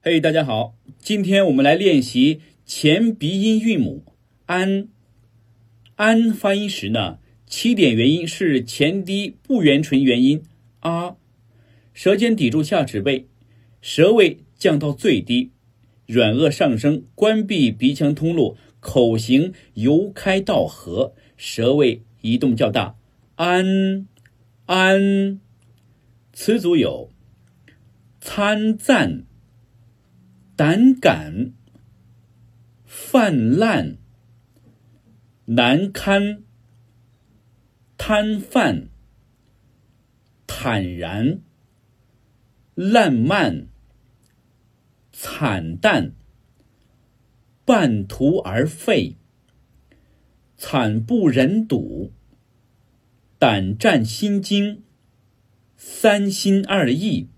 嘿，大家好，今天我们来练习前鼻音韵母安。安发音时呢，起点元音是前低不圆唇元音啊，舌尖抵住下齿背，舌位降到最低，软腭上升，关闭鼻腔通路，口型由开到合，舌位移动较大。安安，词组有参赞。胆敢、泛滥、难堪、摊贩、坦然、烂漫、惨淡、半途而废、惨不忍睹、胆战心惊、三心二意。